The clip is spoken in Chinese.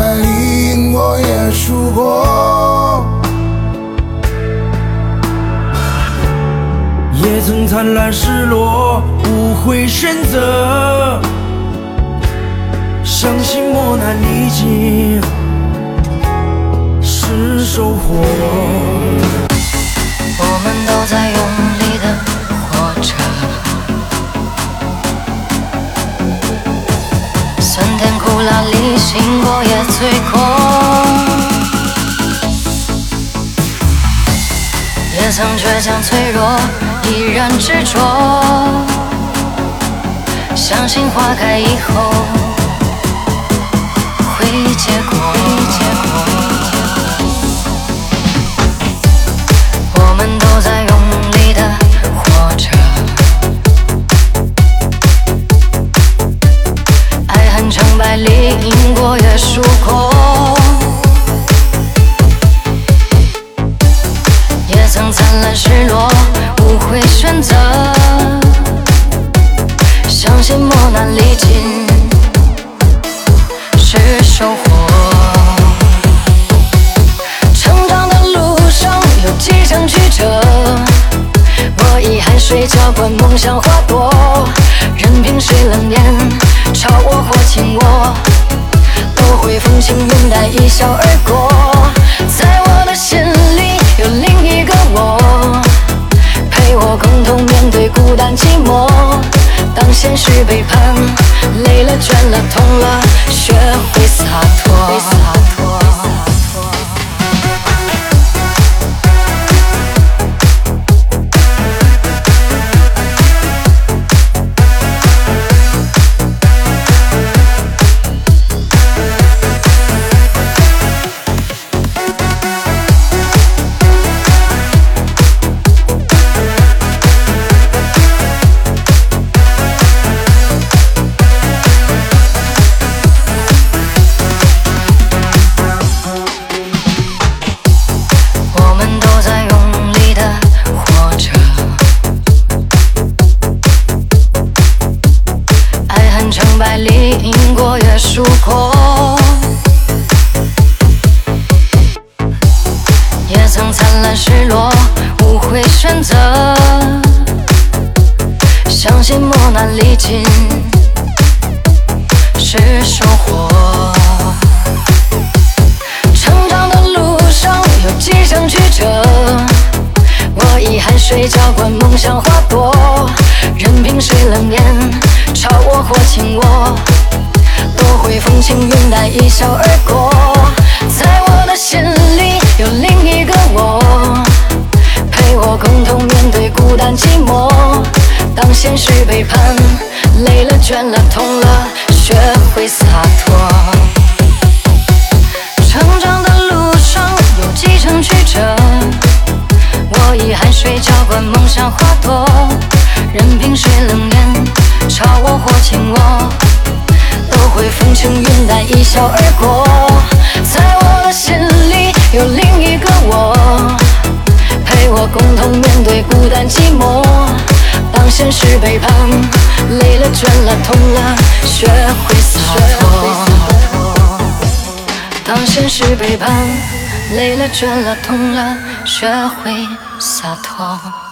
爱你我也输过也曾灿烂失落无悔选择相信磨难历尽是收获我们都在用力的活着酸甜苦辣里最空，也曾倔强脆弱，依然执着，相信花开以后失落，无悔选择，相信磨难历尽是收获。成长的路上有几程曲折，我以汗水浇灌梦想花朵，任凭谁冷眼嘲我或轻我，都会风轻云淡一笑而过。在我的心现实背叛，累了倦了痛了，学会洒相信磨难历尽是收获。成长的路上有几程曲折，我以汗水浇灌梦想花朵，任凭谁冷眼嘲我或轻我，都会风轻云淡一笑而过。在我的心里倦了痛了，学会洒脱。成长的路上有几程曲折，我以汗水浇灌梦想花朵，任凭谁冷眼嘲我或轻我，都会风轻云淡一笑而过。现实背叛，累了倦了痛了，学会洒脱。当现实背叛，累了倦了痛了，学会洒脱。